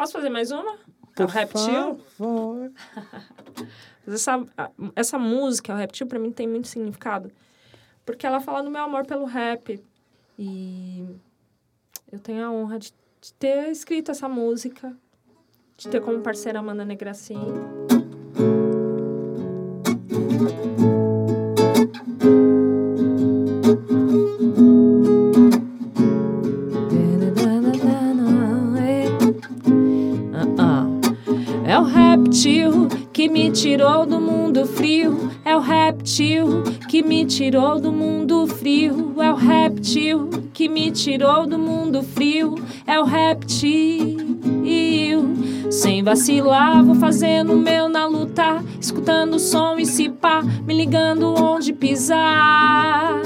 Posso fazer mais uma? Por o reptil? favor. Essa, essa música, o reptil, pra mim tem muito significado. Porque ela fala do meu amor pelo rap. E eu tenho a honra de, de ter escrito essa música. De ter como parceira a Amanda Negracin. O réptil que me tirou do mundo frio. É o réptil que me tirou do mundo frio. É o réptil que me tirou do mundo frio. É o réptil. Sem vacilar, vou fazendo o meu na luta. Escutando o som e se pá, me ligando onde pisar.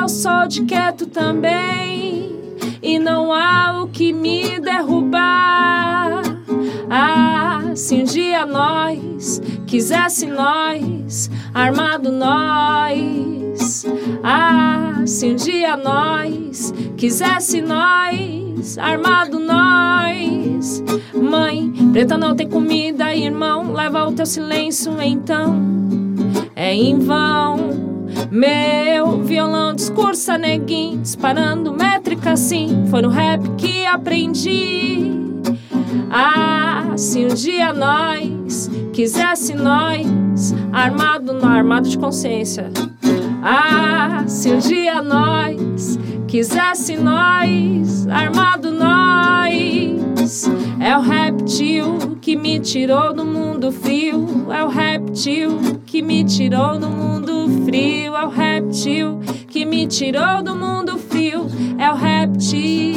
Eu sou de quieto também. E não há o que me derrubar. Nós quisesse nós, armado nós. Ah, se um dia nós quisesse nós, armado nós. Mãe, preta não tem comida, irmão, leva o teu silêncio então. É em vão. Meu violão discursa neguinho, disparando métrica assim. Foi no rap que aprendi. Ah, se um dia nós quisesse nós, armado, no armado de consciência. Ah, se um dia nós quisesse nós, armado nós. É o réptil que me tirou do mundo frio. É o réptil que me tirou do mundo frio. É o réptil que me tirou do mundo frio. É o réptil.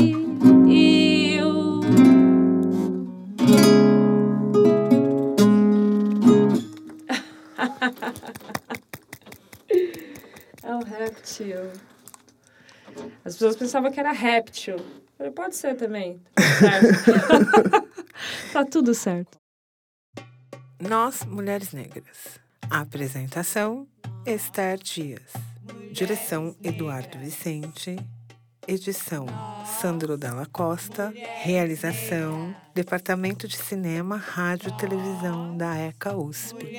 É o réptil. As pessoas pensavam que era réptil. Falei, pode ser também. Tá tudo certo. tá tudo certo. Nós, Mulheres Negras. Apresentação: Esther Dias. Direção: Eduardo Vicente. Edição: Sandro Dalla Costa. Realização: Departamento de Cinema, Rádio e Televisão da ECA USP.